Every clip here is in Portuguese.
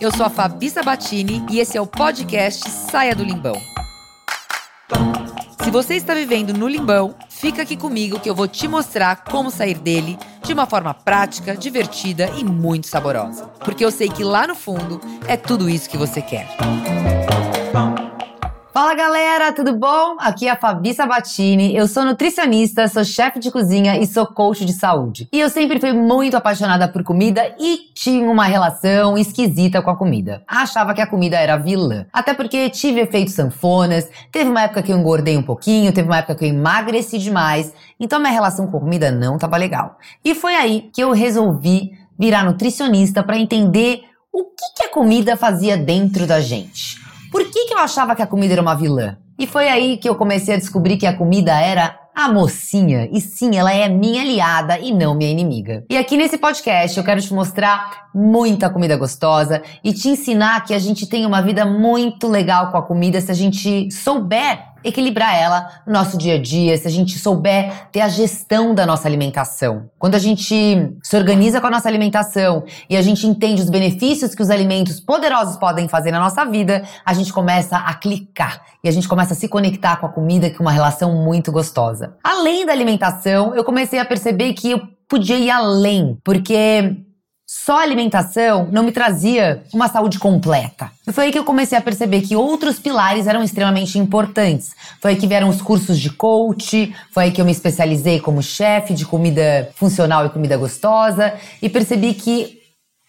eu sou a Fabi Sabatini e esse é o podcast Saia do Limbão. Se você está vivendo no limbão, fica aqui comigo que eu vou te mostrar como sair dele de uma forma prática, divertida e muito saborosa. Porque eu sei que lá no fundo é tudo isso que você quer. Fala galera, tudo bom? Aqui é a Fabi Sabatini, eu sou nutricionista, sou chefe de cozinha e sou coach de saúde. E eu sempre fui muito apaixonada por comida e tinha uma relação esquisita com a comida. Achava que a comida era vilã. Até porque tive efeitos sanfonas, teve uma época que eu engordei um pouquinho, teve uma época que eu emagreci demais, então minha relação com comida não tava legal. E foi aí que eu resolvi virar nutricionista para entender o que, que a comida fazia dentro da gente. Por que, que eu achava que a comida era uma vilã? E foi aí que eu comecei a descobrir que a comida era a mocinha. E sim, ela é minha aliada e não minha inimiga. E aqui nesse podcast eu quero te mostrar muita comida gostosa e te ensinar que a gente tem uma vida muito legal com a comida se a gente souber equilibrar ela no nosso dia a dia, se a gente souber ter a gestão da nossa alimentação. Quando a gente se organiza com a nossa alimentação e a gente entende os benefícios que os alimentos poderosos podem fazer na nossa vida, a gente começa a clicar e a gente começa a se conectar com a comida com uma relação muito gostosa. Além da alimentação, eu comecei a perceber que eu podia ir além, porque só alimentação não me trazia uma saúde completa. E foi aí que eu comecei a perceber que outros pilares eram extremamente importantes. Foi aí que vieram os cursos de coach, foi aí que eu me especializei como chefe de comida funcional e comida gostosa e percebi que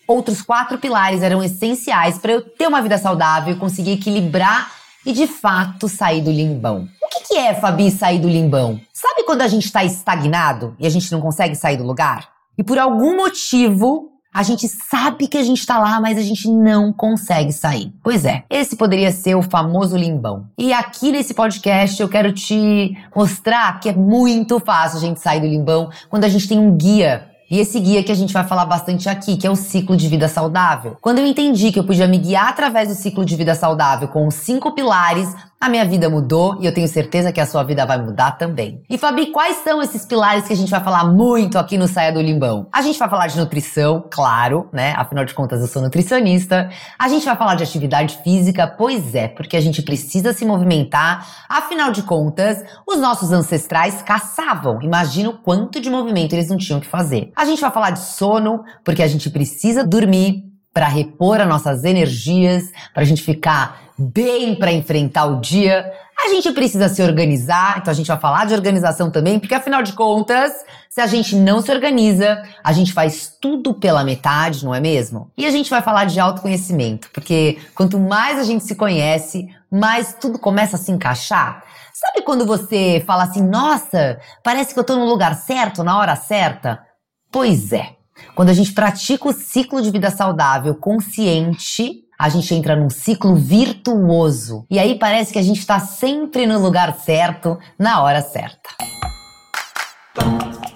outros quatro pilares eram essenciais para eu ter uma vida saudável e conseguir equilibrar e de fato sair do limbão. O que, que é, Fabi, sair do limbão? Sabe quando a gente está estagnado e a gente não consegue sair do lugar? E por algum motivo a gente sabe que a gente tá lá, mas a gente não consegue sair. Pois é, esse poderia ser o famoso limbão. E aqui nesse podcast eu quero te mostrar que é muito fácil a gente sair do limbão quando a gente tem um guia e esse guia que a gente vai falar bastante aqui, que é o ciclo de vida saudável. Quando eu entendi que eu podia me guiar através do ciclo de vida saudável com os cinco pilares, a minha vida mudou e eu tenho certeza que a sua vida vai mudar também. E Fabi, quais são esses pilares que a gente vai falar muito aqui no Saia do Limbão? A gente vai falar de nutrição, claro, né? Afinal de contas, eu sou nutricionista. A gente vai falar de atividade física, pois é, porque a gente precisa se movimentar. Afinal de contas, os nossos ancestrais caçavam. Imagina o quanto de movimento eles não tinham que fazer. A gente vai falar de sono, porque a gente precisa dormir para repor as nossas energias, para a gente ficar bem para enfrentar o dia. A gente precisa se organizar, então a gente vai falar de organização também, porque afinal de contas, se a gente não se organiza, a gente faz tudo pela metade, não é mesmo? E a gente vai falar de autoconhecimento, porque quanto mais a gente se conhece, mais tudo começa a se encaixar. Sabe quando você fala assim, nossa, parece que eu tô no lugar certo, na hora certa? Pois é. Quando a gente pratica o ciclo de vida saudável consciente, a gente entra num ciclo virtuoso. E aí parece que a gente está sempre no lugar certo, na hora certa.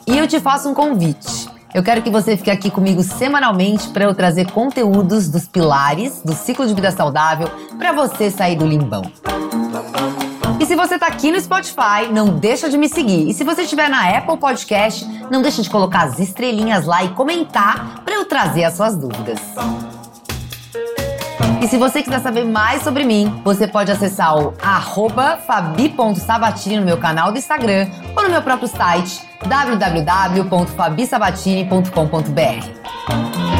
E eu te faço um convite. Eu quero que você fique aqui comigo semanalmente para eu trazer conteúdos dos pilares do ciclo de vida saudável para você sair do limbão. E se você está aqui no Spotify, não deixa de me seguir. E se você estiver na Apple Podcast, não deixa de colocar as estrelinhas lá e comentar para eu trazer as suas dúvidas. E se você quiser saber mais sobre mim, você pode acessar o fabi.sabatini no meu canal do Instagram ou no meu próprio site www.fabisabatini.com.br.